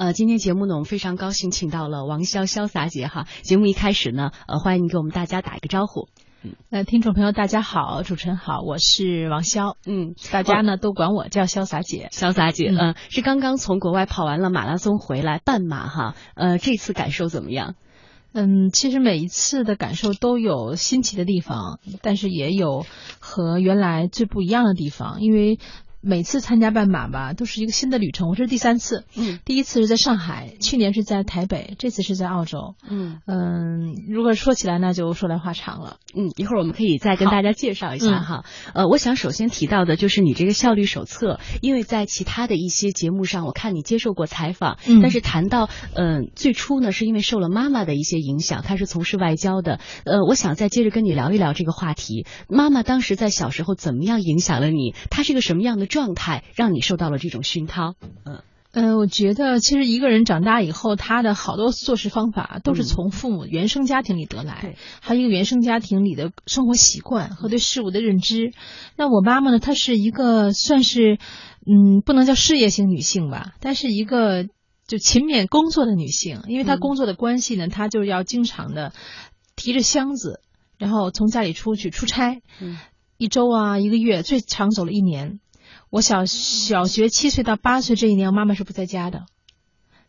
呃，今天节目呢，我们非常高兴请到了王潇潇洒姐哈。节目一开始呢，呃，欢迎你给我们大家打一个招呼。那，听众朋友大家好，主持人好，我是王潇，嗯，大家呢都管我叫潇洒姐。潇洒姐，嗯，是刚刚从国外跑完了马拉松回来，半马哈，呃，这次感受怎么样？嗯，其实每一次的感受都有新奇的地方，但是也有和原来最不一样的地方，因为。每次参加半马吧，都是一个新的旅程。我这是第三次，嗯，第一次是在上海，去年是在台北，这次是在澳洲，嗯嗯。如果说起来，那就说来话长了，嗯，一会儿我们可以再跟大家介绍一下哈。呃，我想首先提到的就是你这个效率手册，因为在其他的一些节目上，我看你接受过采访，嗯，但是谈到嗯最初呢，是因为受了妈妈的一些影响，她是从事外交的，呃，我想再接着跟你聊一聊这个话题。妈妈当时在小时候怎么样影响了你？她是个什么样的？状态让你受到了这种熏陶，嗯。嗯，我觉得其实一个人长大以后，他的好多做事方法都是从父母原生家庭里得来，还有一个原生家庭里的生活习惯和对事物的认知。那我妈妈呢，她是一个算是嗯，不能叫事业型女性吧，但是一个就勤勉工作的女性，因为她工作的关系呢，她就要经常的提着箱子，然后从家里出去出差，一周啊，一个月，最长走了一年。我小小学七岁到八岁这一年，我妈妈是不在家的，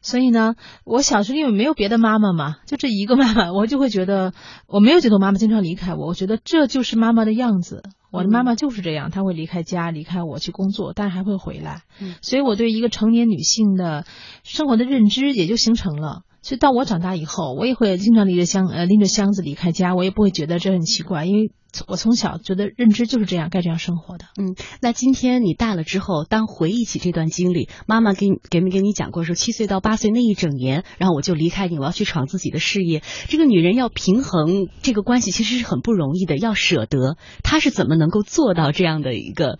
所以呢，我小时候因为没有别的妈妈嘛，就这一个妈妈，我就会觉得我没有觉得我妈妈经常离开我，我觉得这就是妈妈的样子，我的妈妈就是这样，她会离开家，离开我去工作，但还会回来，所以我对一个成年女性的生活的认知也就形成了。所以到我长大以后，我也会经常拎着箱呃拎着箱子离开家，我也不会觉得这很奇怪，因为我从小觉得认知就是这样，该这样生活的。嗯，那今天你大了之后，当回忆起这段经历，妈妈给你给没给你讲过说七岁到八岁那一整年，然后我就离开你，我要去闯自己的事业。这个女人要平衡这个关系，其实是很不容易的，要舍得。她是怎么能够做到这样的一个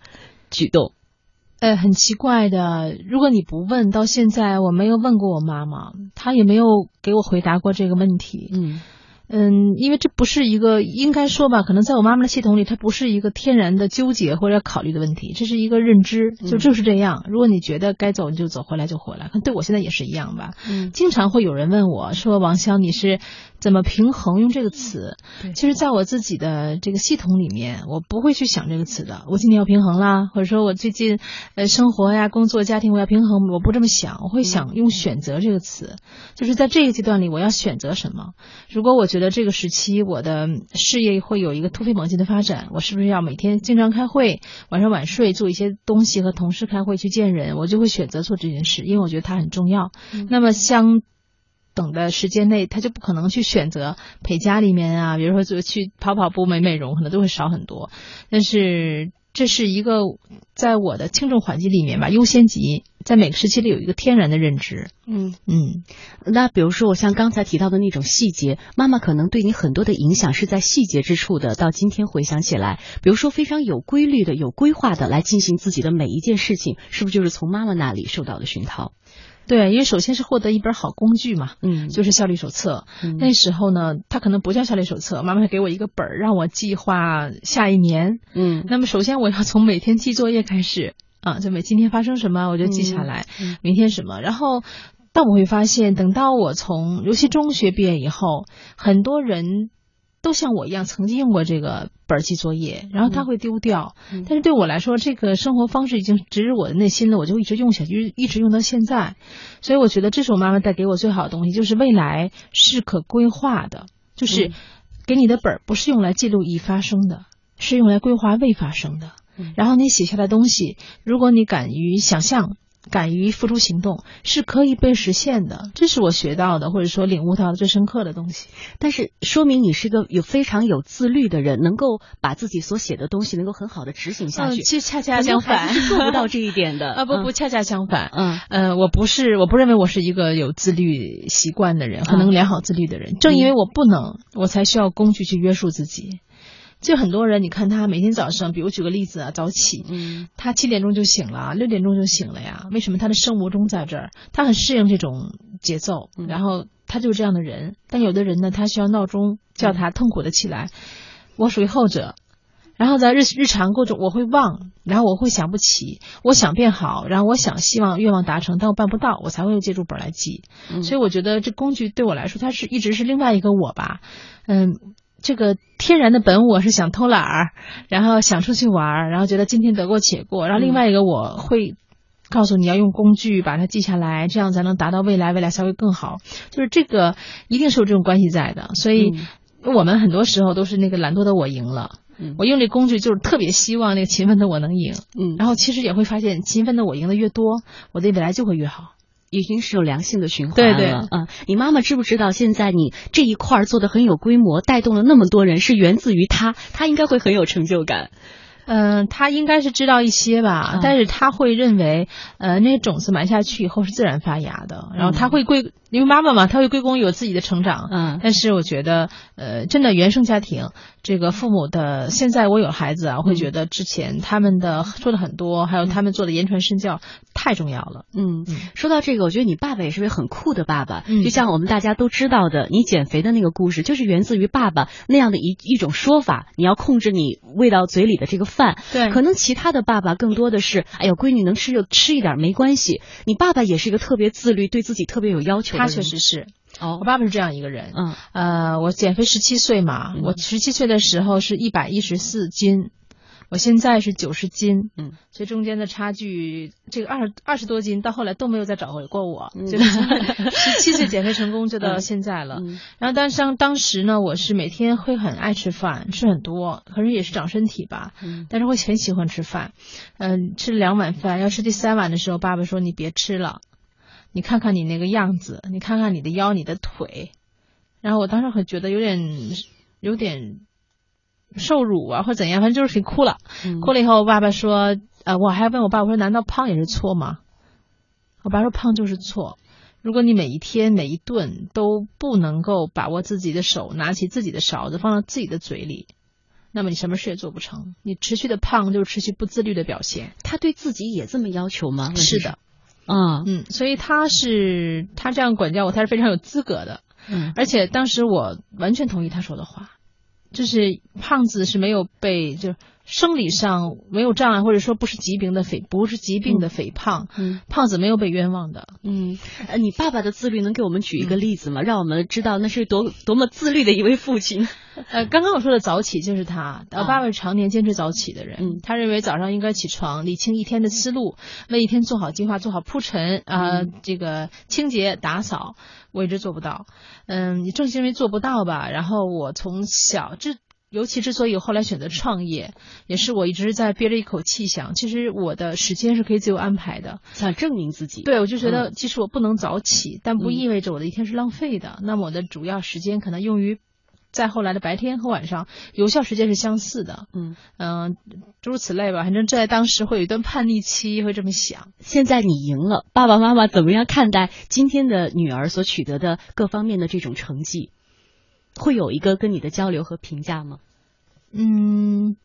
举动？呃，很奇怪的。如果你不问，到现在我没有问过我妈妈，她也没有给我回答过这个问题。嗯。嗯，因为这不是一个应该说吧，可能在我妈妈的系统里，它不是一个天然的纠结或者要考虑的问题，这是一个认知，就就是这样。如果你觉得该走你就走，回来就回来。可能对我现在也是一样吧。嗯，经常会有人问我说：“王潇，你是怎么平衡？”用这个词，其实在我自己的这个系统里面，我不会去想这个词的。我今天要平衡啦，或者说我最近呃生活呀、工作、家庭我要平衡，我不这么想，我会想用选择这个词，就是在这个阶段里我要选择什么。如果我觉得。这个时期，我的事业会有一个突飞猛进的发展，我是不是要每天经常开会，晚上晚睡，做一些东西和同事开会去见人，我就会选择做这件事，因为我觉得它很重要。那么相等的时间内，他就不可能去选择陪家里面啊，比如说就去跑跑步、美美容，可能都会少很多。但是。这是一个在我的轻重缓急里面吧，优先级在每个时期里有一个天然的认知。嗯嗯，那比如说我像刚才提到的那种细节，妈妈可能对你很多的影响是在细节之处的。到今天回想起来，比如说非常有规律的、有规划的来进行自己的每一件事情，是不是就是从妈妈那里受到的熏陶？对，因为首先是获得一本好工具嘛，嗯，就是效率手册。那时候呢，它可能不叫效率手册，妈妈给我一个本儿，让我计划下一年。嗯，那么首先我要从每天记作业开始啊，就每今天发生什么我就记下来，明天什么。然后，但我会发现，等到我从尤其中学毕业以后，很多人。都像我一样曾经用过这个本儿记作业，然后他会丢掉。但是对我来说，这个生活方式已经植入我的内心了，我就一直用下去，一直用到现在。所以我觉得这是我妈妈带给我最好的东西，就是未来是可规划的，就是给你的本儿不是用来记录已发生的，是用来规划未发生的。然后你写下的东西，如果你敢于想象。敢于付出行动是可以被实现的，这是我学到的，或者说领悟到的最深刻的东西。但是说明你是个有非常有自律的人，能够把自己所写的东西能够很好的执行下去。其实恰恰相反，是做不到这一点的。啊不不，恰恰相反。嗯呃，我不是，我不认为我是一个有自律习惯的人，和能良好自律的人。正因为我不能，我才需要工具去约束自己。就很多人，你看他每天早上，比如举个例子啊，早起，嗯，他七点钟就醒了，六点钟就醒了呀。为什么他的生物钟在这儿？他很适应这种节奏，然后他就是这样的人。但有的人呢，他需要闹钟叫他痛苦的起来。我属于后者。然后在日日常过程我会忘，然后我会想不起，我想变好，然后我想希望愿望达成，但我办不到，我才会借助本来记。所以我觉得这工具对我来说，它是一直是另外一个我吧。嗯，这个天然的本我是想偷懒儿，然后想出去玩儿，然后觉得今天得过且过，然后另外一个我会告诉你要用工具把它记下来，这样才能达到未来，未来才会更好。就是这个一定是有这种关系在的，所以我们很多时候都是那个懒惰的我赢了。我用这工具就是特别希望那个勤奋的我能赢，嗯，然后其实也会发现勤奋的我赢的越多，我的未来就会越好，已经是有良性的循环了。对对，嗯，你妈妈知不知道现在你这一块做的很有规模，带动了那么多人，是源自于她，她应该会很有成就感。嗯，他应该是知道一些吧，但是他会认为，呃，那些种子埋下去以后是自然发芽的，然后他会归，因为妈妈嘛，他会归功于我自己的成长。嗯，但是我觉得，呃，真的原生家庭，这个父母的，现在我有孩子啊，会觉得之前他们的说的很多，还有他们做的言传身教太重要了。嗯，说到这个，我觉得你爸爸也是位很酷的爸爸，就像我们大家都知道的，你减肥的那个故事，就是源自于爸爸那样的一一种说法，你要控制你喂到嘴里的这个饭。对，可能其他的爸爸更多的是，哎呦，闺女能吃就吃一点没关系。你爸爸也是一个特别自律，对自己特别有要求。他确实是，哦，我爸爸是这样一个人。嗯，呃，我减肥十七岁嘛，我十七岁的时候是一百一十四斤。我现在是九十斤，嗯，所以中间的差距，这个二二十多斤到后来都没有再找回过我，就 十七岁减肥成功就到现在了。然后，但是当当时呢，我是每天会很爱吃饭，吃很多，可能也是长身体吧，嗯。但是会很喜欢吃饭，嗯，吃了两碗饭，要吃第三碗的时候，爸爸说你别吃了，你看看你那个样子，你看看你的腰，你的腿，然后我当时会觉得有点有点。受辱啊，或者怎样，反正就是挺哭了。哭了以后，我爸爸说：“呃，我还问我爸，我说难道胖也是错吗？”我爸说：“胖就是错。如果你每一天每一顿都不能够把握自己的手，拿起自己的勺子放到自己的嘴里，那么你什么事也做不成。你持续的胖就是持续不自律的表现。他对自己也这么要求吗？是的，嗯嗯，所以他是他这样管教我，他是非常有资格的。嗯，而且当时我完全同意他说的话。”就是胖子是没有被就生理上没有障碍，或者说不是疾病的肥不是疾病的肥胖，嗯，胖子没有被冤枉的，嗯，呃，你爸爸的自律能给我们举一个例子吗？让我们知道那是多多么自律的一位父亲。呃，刚刚我说的早起就是他，我爸爸是常年坚持早起的人，嗯，他认为早上应该起床理清一天的思路，为一天做好计划，做好铺陈啊，这个清洁打扫。我一直做不到，嗯，你正是因为做不到吧？然后我从小，这尤其之所以后来选择创业，也是我一直在憋着一口气想，其实我的时间是可以自由安排的，想证明自己。对，我就觉得，即使我不能早起，但不意味着我的一天是浪费的。那么我的主要时间可能用于。再后来的白天和晚上有效时间是相似的，嗯嗯，诸如此类吧。反正在当时会有一段叛逆期，会这么想。现在你赢了，爸爸妈妈怎么样看待今天的女儿所取得的各方面的这种成绩？会有一个跟你的交流和评价吗？嗯。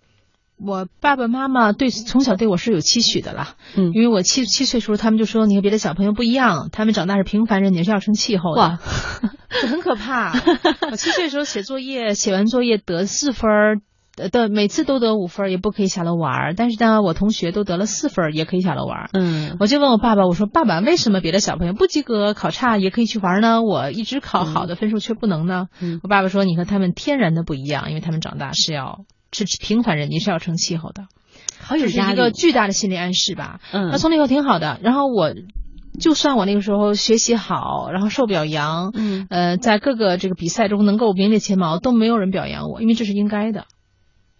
我爸爸妈妈对从小对我是有期许的啦，嗯，因为我七七岁时候，他们就说你和别的小朋友不一样，他们长大是平凡人，你是要成气候的，哇，很可怕。我七岁时候写作业，写完作业得四分儿，的每次都得五分儿，也不可以下楼玩儿。但是呢，我同学都得了四分儿，也可以下楼玩儿。嗯，我就问我爸爸，我说爸爸，为什么别的小朋友不及格、考差也可以去玩呢？我一直考好的分数却不能呢？嗯我爸爸说，你和他们天然的不一样，因为他们长大是要。是平凡人，你是要成气候的，好有压力，一个巨大的心理暗示吧。嗯，那从那以后挺好的。然后我，就算我那个时候学习好，然后受表扬，嗯，呃，在各个这个比赛中能够名列前茅，都没有人表扬我，因为这是应该的，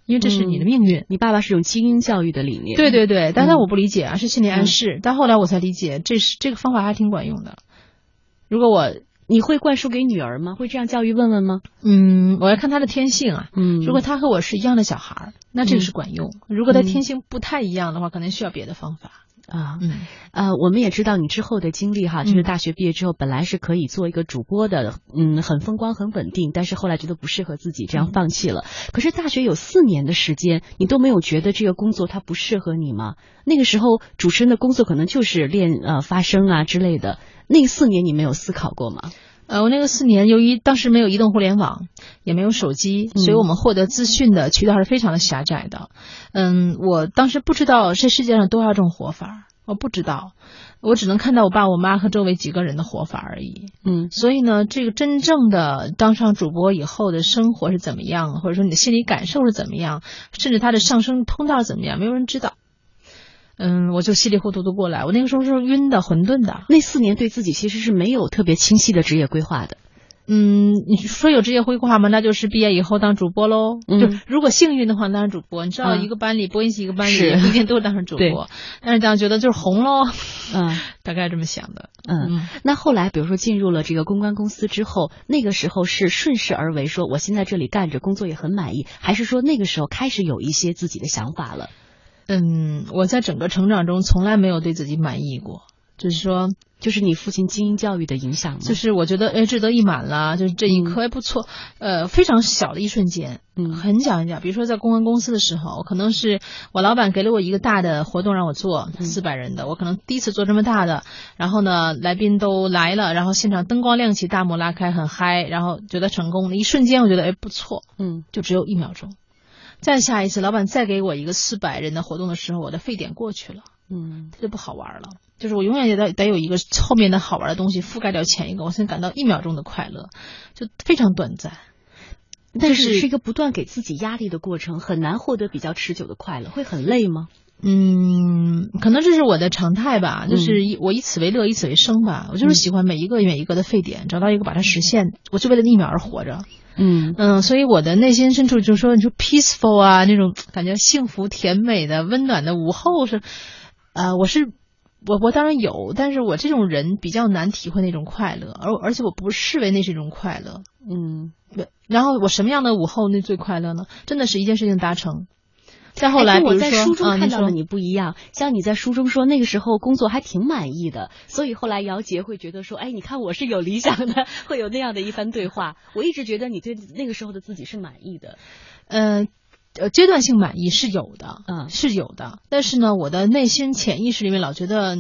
因为这是你的命运。你爸爸是用精英教育的理念，对对对，但是我不理解啊，是心理暗示。但后来我才理解，这是这个方法还挺管用的。如果我。你会灌输给女儿吗？会这样教育问问吗？嗯，我要看她的天性啊。嗯，如果她和我是一样的小孩，那这个是管用；如果她天性不太一样的话，可能需要别的方法啊。嗯，呃，我们也知道你之后的经历哈，就是大学毕业之后本来是可以做一个主播的，嗯，很风光很稳定，但是后来觉得不适合自己，这样放弃了。可是大学有四年的时间，你都没有觉得这个工作它不适合你吗？那个时候主持人的工作可能就是练呃发声啊之类的。那四年你没有思考过吗？呃，我那个四年，由于当时没有移动互联网，也没有手机，所以我们获得资讯的渠道是非常的狭窄的。嗯，我当时不知道这世界上多少种活法，我不知道，我只能看到我爸、我妈和周围几个人的活法而已。嗯，所以呢，这个真正的当上主播以后的生活是怎么样，或者说你的心理感受是怎么样，甚至他的上升通道怎么样，没有人知道。嗯，我就稀里糊涂的过来，我那个时候是晕的、混沌的。那四年对自己其实是没有特别清晰的职业规划的。嗯，你说有职业规划吗？那就是毕业以后当主播喽。嗯就如果幸运的话，当主播。你知道，一个班里播音系一个班里不一定都当上主播，但是这样觉得就是红喽。嗯，大概这么想的。嗯，那后来比如说进入了这个公关公司之后，那个时候是顺势而为，说我现在这里干着，工作也很满意，还是说那个时候开始有一些自己的想法了？嗯，我在整个成长中从来没有对自己满意过，就是说，就是你父亲精英教育的影响吗？就是我觉得，哎，志得意满了，就是这一刻还不错，呃，非常小的一瞬间，嗯，很小很小。比如说在公关公司的时候，可能是我老板给了我一个大的活动让我做，四百人的，我可能第一次做这么大的，然后呢，来宾都来了，然后现场灯光亮起，大幕拉开，很嗨，然后觉得成功了，一瞬间我觉得，哎，不错，嗯，就只有一秒钟。再下一次，老板再给我一个四百人的活动的时候，我的沸点过去了，嗯，它就不好玩了。就是我永远也得得有一个后面的好玩的东西覆盖掉前一个，我现在感到一秒钟的快乐，就非常短暂。但是是一个不断给自己压力的过程，很难获得比较持久的快乐，会很累吗？嗯，可能这是我的常态吧，就是以我以此为乐，以此为生吧。我就是喜欢每一个每一个的沸点，找到一个把它实现，我就为了那一秒而活着。嗯嗯，所以我的内心深处就说，你说 peaceful 啊，那种感觉幸福、甜美的、温暖的午后是，呃，我是我我当然有，但是我这种人比较难体会那种快乐，而而且我不视为那是一种快乐。嗯，然后我什么样的午后那最快乐呢？真的是一件事情达成。再后来，我在书中看到了你不一样，像你在书中说那个时候工作还挺满意的，所以后来姚杰会觉得说，哎，你看我是有理想的，会有那样的一番对话。我一直觉得你对那个时候的自己是满意的，呃呃，阶段性满意是有的，嗯，是有的。但是呢，我的内心潜意识里面老觉得，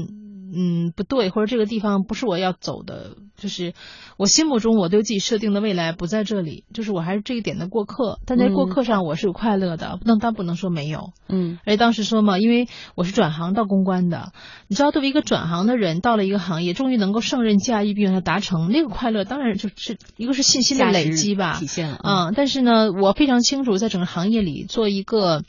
嗯，不对，或者这个地方不是我要走的。就是我心目中我对自己设定的未来不在这里，就是我还是这一点的过客，但在过客上我是有快乐的，不能但不能说没有，嗯，而且当时说嘛，因为我是转行到公关的，你知道，作为一个转行的人，到了一个行业，终于能够胜任驾驭并且达成那个快乐，当然就是一个是信心的累积吧，体现了，嗯，但是呢，我非常清楚，在整个行业里做一个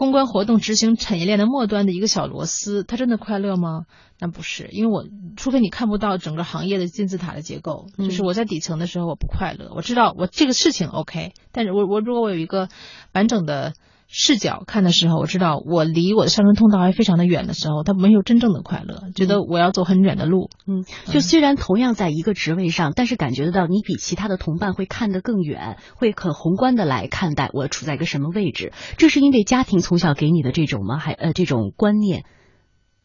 公关活动执行产业链的末端的一个小螺丝，他真的快乐吗？那不是，因为我除非你看不到整个行业的金字塔的结构，就是我在底层的时候我不快乐。我知道我这个事情 OK，但是我我如果我有一个完整的视角看的时候，我知道我离我的上升通道还非常的远的时候，他没有真正的快乐，觉得我要走很远的路。嗯，就虽然同样在一个职位上，但是感觉得到你比其他的同伴会看得更远，会很宏观的来看待我处在一个什么位置。这是因为家庭从小给你的这种吗？还呃这种观念？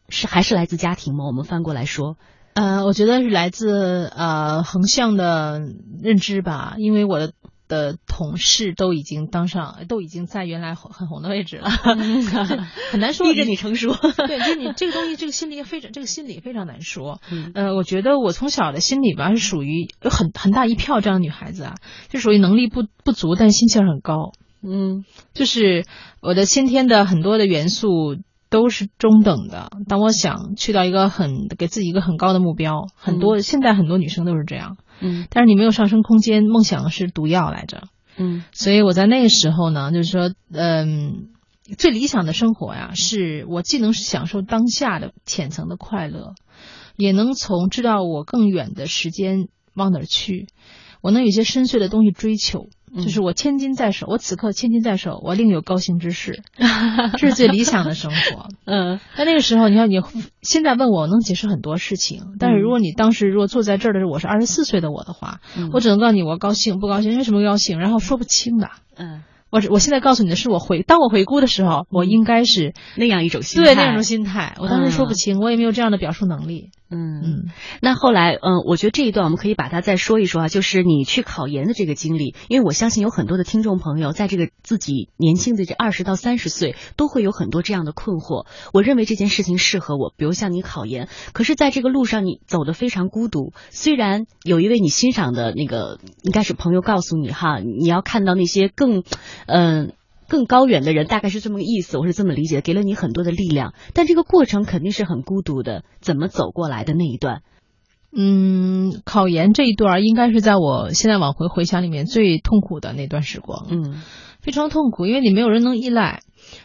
是还是来自家庭吗？我们翻过来说，呃，我觉得是来自呃横向的认知吧，因为我的的同事都已经当上，都已经在原来很红的位置了，很难说逼着你成熟。对，就是你这个东西，这个心理非常，这个心理非常难说。呃，我觉得我从小的心理吧，是属于有很很大一票这样的女孩子啊，就属于能力不不足，但心气儿很高。嗯，就是我的先天的很多的元素。都是中等的。当我想去到一个很给自己一个很高的目标，很多现在很多女生都是这样。嗯，但是你没有上升空间，梦想是毒药来着。嗯，所以我在那个时候呢，就是说，嗯，最理想的生活呀，是我既能享受当下的浅层的快乐，也能从知道我更远的时间往哪儿去，我能有些深邃的东西追求。就是我千金在手，我此刻千金在手，我另有高兴之事，这 是最理想的生活。嗯，但那个时候，你看你现在问我能解释很多事情，但是如果你当时如果坐在这儿的时候，我是二十四岁的我的话，我只能告诉你我高兴不高兴，为什么高兴，然后说不清的。嗯，我我现在告诉你的是我回，当我回顾的时候，我应该是那样一种心态，对那种心态，我当时说不清，我也没有这样的表述能力。嗯，那后来，嗯，我觉得这一段我们可以把它再说一说啊，就是你去考研的这个经历，因为我相信有很多的听众朋友在这个自己年轻的这二十到三十岁，都会有很多这样的困惑。我认为这件事情适合我，比如像你考研，可是在这个路上你走的非常孤独。虽然有一位你欣赏的那个应该是朋友告诉你哈，你要看到那些更，嗯。更高远的人大概是这么个意思，我是这么理解，给了你很多的力量，但这个过程肯定是很孤独的。怎么走过来的那一段？嗯，考研这一段应该是在我现在往回回想里面最痛苦的那段时光。嗯，非常痛苦，因为你没有人能依赖。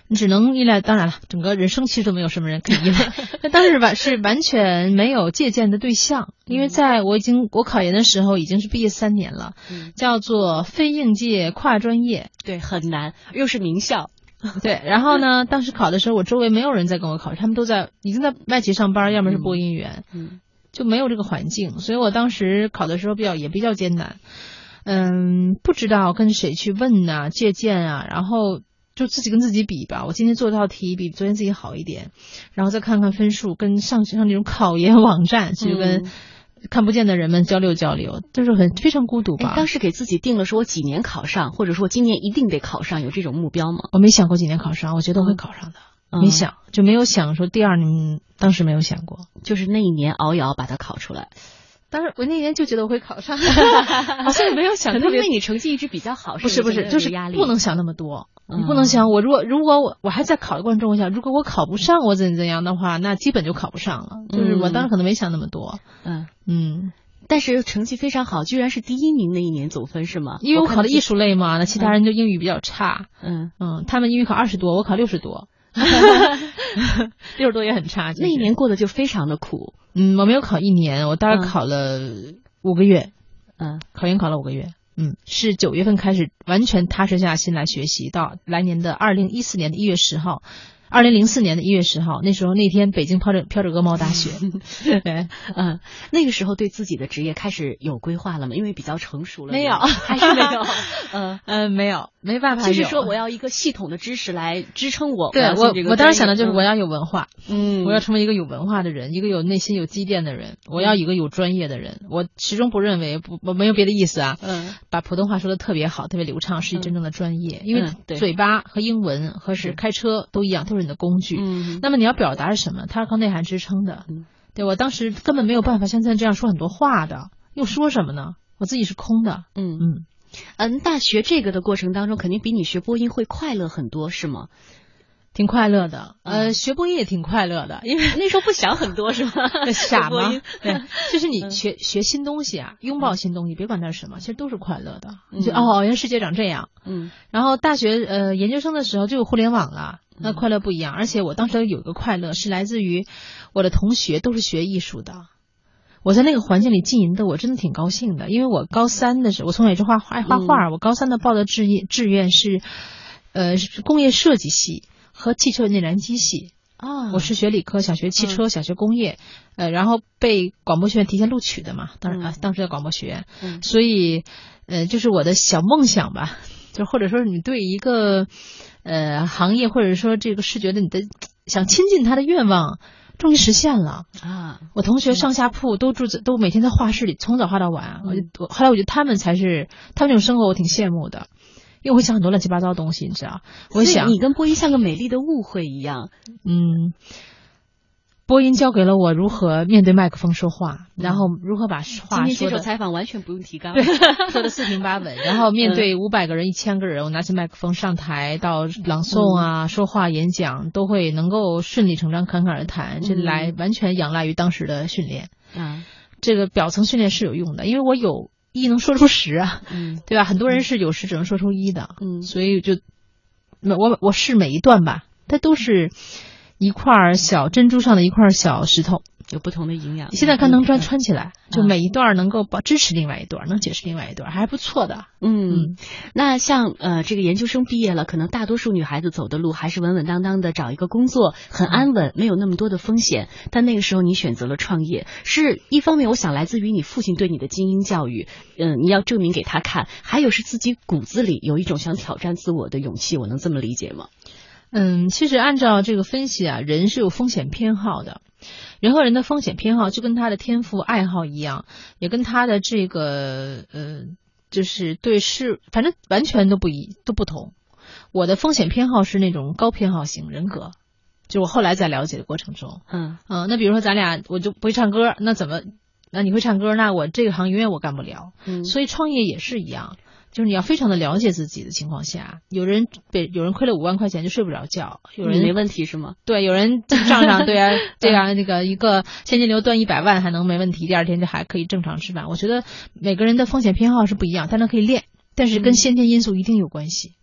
你只能依赖，当然了，整个人生其实都没有什么人可以依赖。那当时吧是完全没有借鉴的对象，因为在我已经我考研的时候已经是毕业三年了，叫做非应届跨专业，对，很难，又是名校，对。然后呢，当时考的时候，我周围没有人在跟我考，他们都在已经在外企上班，要么是播音员，嗯，就没有这个环境，所以我当时考的时候比较也比较艰难，嗯，不知道跟谁去问啊，借鉴啊，然后。就自己跟自己比吧，我今天做这道题比昨天自己好一点，然后再看看分数，跟上上那种考研网站去跟看不见的人们交流交流，就是很非常孤独吧。当时给自己定了说我几年考上，或者说今年一定得考上，有这种目标吗？我没想过几年考上，我觉得会考上的，没想就没有想说第二年，当时没有想过，就是那一年熬一熬把它考出来。当时我那年就觉得我会考上，好像没有想可能。因为你成绩一直比较好，不是不是，就是不能想那么多。你不能想我如果如果我我还在考的过程中，我想如果我考不上，我怎怎样的话，那基本就考不上了。就是我当时可能没想那么多。嗯嗯，但是成绩非常好，居然是第一名那一年总分是吗？因为我考的艺术类嘛，那其他人就英语比较差。嗯嗯，他们英语考二十多，我考六十多。六十多也很差，那一年过得就非常的苦。嗯，我没有考一年，我大概考了五个月。嗯，考研考了五个月。嗯，是九月份开始完全踏实下心来学习，到来年的二零一四年的一月十号。二零零四年的一月十号，那时候那天北京飘着飘着鹅毛大雪。对，嗯，那个时候对自己的职业开始有规划了吗？因为比较成熟了。没有，还是没有。嗯嗯，没有，没办法。就是说，我要一个系统的知识来支撑我。对我，我当时想的就是我要有文化。嗯，我要成为一个有文化的人，一个有内心有积淀的人。我要一个有专业的人。我始终不认为不，我没有别的意思啊。嗯，把普通话说的特别好，特别流畅，是真正的专业。因为嘴巴和英文和是开车都一样，都是。你的工具，嗯，那么你要表达是什么？它是靠内涵支撑的，嗯，对我当时根本没有办法像现在这样说很多话的，又说什么呢？我自己是空的，嗯。嗯。嗯，大学这个的过程当中，肯定比你学播音会快乐很多，是吗？挺快乐的，呃，学播音也挺快乐的，因为 那时候不想很多，是吗？傻吗？对，就是你学学新东西啊，拥抱新东西，别管它是什么，其实都是快乐的。你就哦，原来世界长这样，嗯。然后大学呃研究生的时候就有互联网了，那快乐不一样。而且我当时有一个快乐是来自于我的同学都是学艺术的，我在那个环境里经营的，我真的挺高兴的。因为我高三的时候，我从小就画爱画画，我高三的报的志愿志愿是呃工业设计系。和汽车内燃机系啊，我是学理科，想学汽车，想学工业，呃，然后被广播学院提前录取的嘛，当然啊，当时在广播学院，所以呃，就是我的小梦想吧，就或者说你对一个呃行业或者说这个视觉的你的想亲近他的愿望终于实现了啊！我同学上下铺都住在都每天在画室里从早画到晚，我就后来我觉得他们才是他们这种生活我挺羡慕的。因为我会想很多乱七八糟的东西，你知道？我想你跟波音像个美丽的误会一样。嗯，播音教给了我如何面对麦克风说话，然后如何把话说。今天接受采访完全不用提纲，说的四平八稳。然后面对五百个人、一千个人，我拿起麦克风上台到朗诵啊、说话、演讲，都会能够顺理成章、侃侃而谈。这来完全仰赖于当时的训练。啊，这个表层训练是有用的，因为我有。一能说出十啊，嗯，对吧？很多人是有时只能说出一的，嗯，所以就，我我试每一段吧，它都是一块小珍珠上的一块小石头。有不同的营养。现在看能穿穿起来，就每一段能够保支持另外一段，能解释另外一段，还不错的。嗯，那像呃这个研究生毕业了，可能大多数女孩子走的路还是稳稳当当的找一个工作，很安稳，没有那么多的风险。但那个时候你选择了创业，是一方面我想来自于你父亲对你的精英教育，嗯，你要证明给他看；还有是自己骨子里有一种想挑战自我的勇气。我能这么理解吗？嗯，其实按照这个分析啊，人是有风险偏好的，人和人的风险偏好就跟他的天赋爱好一样，也跟他的这个呃，就是对事，反正完全都不一都不同。我的风险偏好是那种高偏好型人格，就我后来在了解的过程中，嗯嗯，那比如说咱俩我就不会唱歌，那怎么？那你会唱歌，那我这个行永远我干不了。嗯，所以创业也是一样。就是你要非常的了解自己的情况下，有人被有人亏了五万块钱就睡不着觉，有人没问题是吗？对，有人账上对啊 对啊，那个一个现金流断一百万还能没问题，第二天就还可以正常吃饭。我觉得每个人的风险偏好是不一样，但是可以练，但是跟先天因素一定有关系。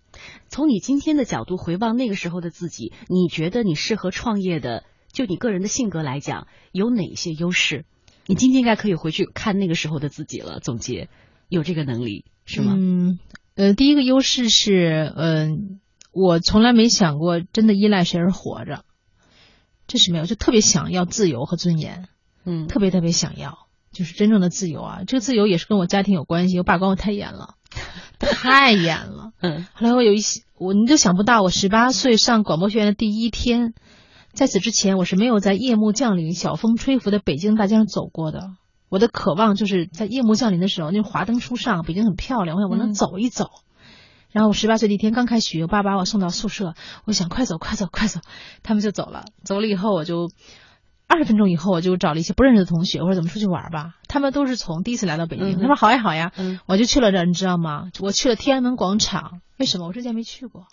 从你今天的角度回望那个时候的自己，你觉得你适合创业的，就你个人的性格来讲，有哪些优势？你今天应该可以回去看那个时候的自己了，总结有这个能力。是吗？嗯，呃，第一个优势是，嗯，我从来没想过真的依赖谁而活着，这是没有，就特别想要自由和尊严，嗯，特别特别想要，就是真正的自由啊。这个自由也是跟我家庭有关系，我爸管我太严了，太严了。嗯，后来我有一些，我你都想不到，我十八岁上广播学院的第一天，在此之前，我是没有在夜幕降临、小风吹拂的北京大街上走过的。我的渴望就是在夜幕降临的时候，那华灯初上，北京很漂亮，我想我能走一走。然后我十八岁那天刚开学，我爸把我送到宿舍，我想快走快走快走，他们就走了。走了以后，我就二十分钟以后，我就找了一些不认识的同学，我说怎么出去玩吧？他们都是从第一次来到北京，他说好呀好呀，我就去了这儿，你知道吗？我去了天安门广场，为什么？我之前没去过。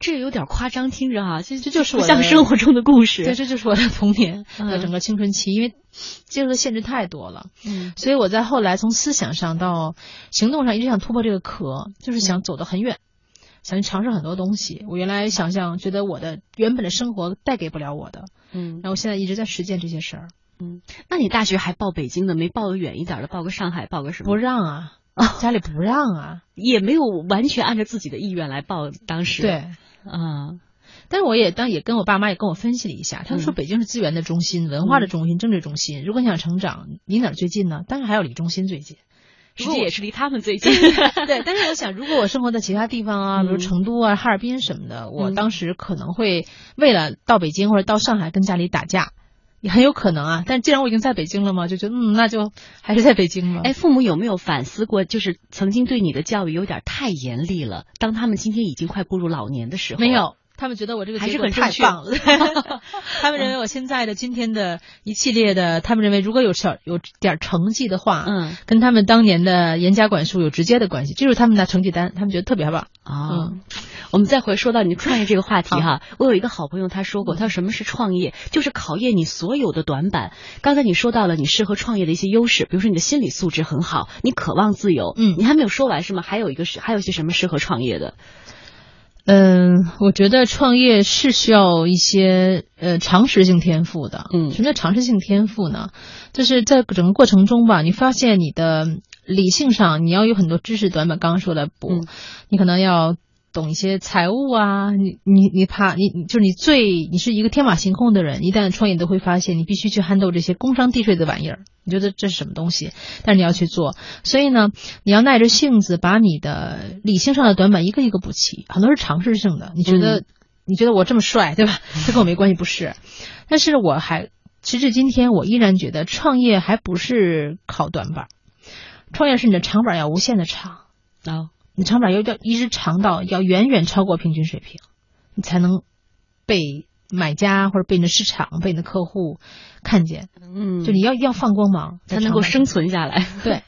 这有点夸张，听着哈，其实这就是我像生活中的故事。对，这就是我的童年和整个青春期，因为接受的限制太多了。嗯，所以我在后来从思想上到行动上一直想突破这个壳，就是想走得很远，想去尝试很多东西。我原来想象觉得我的原本的生活带给不了我的，嗯，然后我现在一直在实践这些事儿。嗯，那你大学还报北京的，没报个远一点的，报个上海，报个什么？不让啊，家里不让啊，也没有完全按照自己的意愿来报。当时对，啊。但是我也当也跟我爸妈也跟我分析了一下，他们说北京是资源的中心、文化的中心、政治中心。如果你想成长，离哪儿最近呢？当然还有离中心最近，实际也是离他们最近。对，但是我想，如果我生活在其他地方啊，比如成都啊、哈尔滨什么的，我当时可能会为了到北京或者到上海跟家里打架，也很有可能啊。但既然我已经在北京了嘛，就觉得嗯，那就还是在北京嘛。哎，父母有没有反思过，就是曾经对你的教育有点太严厉了？当他们今天已经快步入老年的时候，没有。他们觉得我这个还是很太棒了，他们认为我现在的今天的一系列的，他们认为如果有小有点成绩的话，嗯，跟他们当年的严加管束有直接的关系，这就是他们的成绩单，他们觉得特别棒啊。我们再回说到你创业这个话题哈，我有一个好朋友他说过，他说什么是创业，就是考验你所有的短板。刚才你说到了你适合创业的一些优势，比如说你的心理素质很好，你渴望自由，嗯，你还没有说完是吗？还有一个是还有一些什么适合创业的？嗯，我觉得创业是需要一些呃常识性天赋的。嗯，什么叫常识性天赋呢？就是在整个过程中吧，你发现你的理性上你要有很多知识短板，刚刚说的补，你可能要懂一些财务啊，你你你怕你就是你最你是一个天马行空的人，一旦创业都会发现你必须去撼动这些工商地税的玩意儿。你觉得这是什么东西？但是你要去做，所以呢，你要耐着性子把你的理性上的短板一个一个补齐。很多是尝试性的，你觉得你觉得我这么帅，对吧？这跟我没关系，不是。但是我还直至今天，我依然觉得创业还不是靠短板，创业是你的长板要无限的长啊，你长板要要一直长到要远远超过平均水平，你才能被。买家或者被你的市场、被你的客户看见，嗯，就你要要放光芒才能够生存下来。对，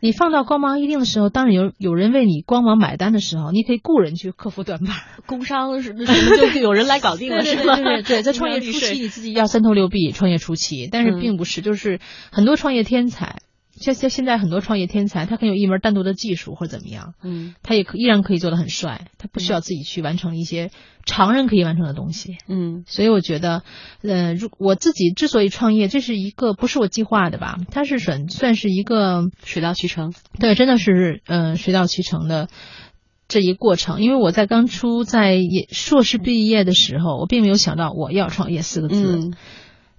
你放到光芒一定的时候，当然有有人为你光芒买单的时候，你可以雇人去克服短板。工商是什么就有人来搞定了，是吗？对对对，在创业初期你自己要三头六臂，创业初期，但是并不是，就是很多创业天才。像像现在很多创业天才，他可以有一门单独的技术或者怎么样，嗯，他也可依然可以做得很帅，他不需要自己去完成一些常人可以完成的东西，嗯，所以我觉得，呃，如我自己之所以创业，这是一个不是我计划的吧，它是算算是一个水到渠成，对，真的是嗯水到渠成的这一过程，因为我在当初在硕士毕业的时候，我并没有想到我要创业四个字，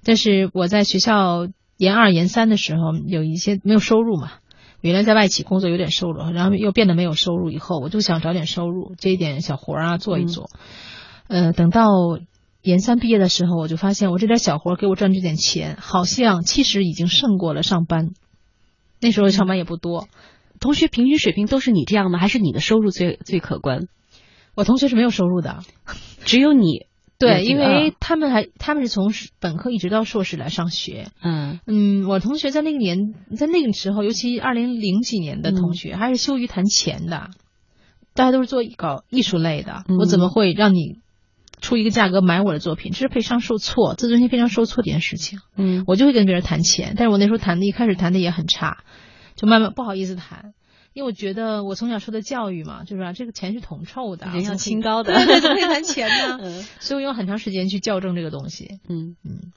但是我在学校。研二研三的时候有一些没有收入嘛，原来在外企工作有点收入，然后又变得没有收入，以后我就想找点收入，接一点小活啊做一做。呃，等到研三毕业的时候，我就发现我这点小活给我赚这点钱，好像其实已经胜过了上班。那时候上班也不多，同学平均水平都是你这样吗？还是你的收入最最可观？我同学是没有收入的，只有你。对，因为他们还他们是从本科一直到硕士来上学。嗯嗯，我同学在那个年，在那个时候，尤其二零零几年的同学，还是羞于谈钱的。大家都是做搞艺术类的，我怎么会让你出一个价格买我的作品？这是非常受挫，自尊心非常受挫的一件事情。嗯，我就会跟别人谈钱，但是我那时候谈的，一开始谈的也很差，就慢慢不好意思谈。因为我觉得我从小受的教育嘛，就是啊这个钱是铜臭的，人要清高的，怎么可以谈钱呢？所以我用很长时间去校正这个东西。嗯嗯。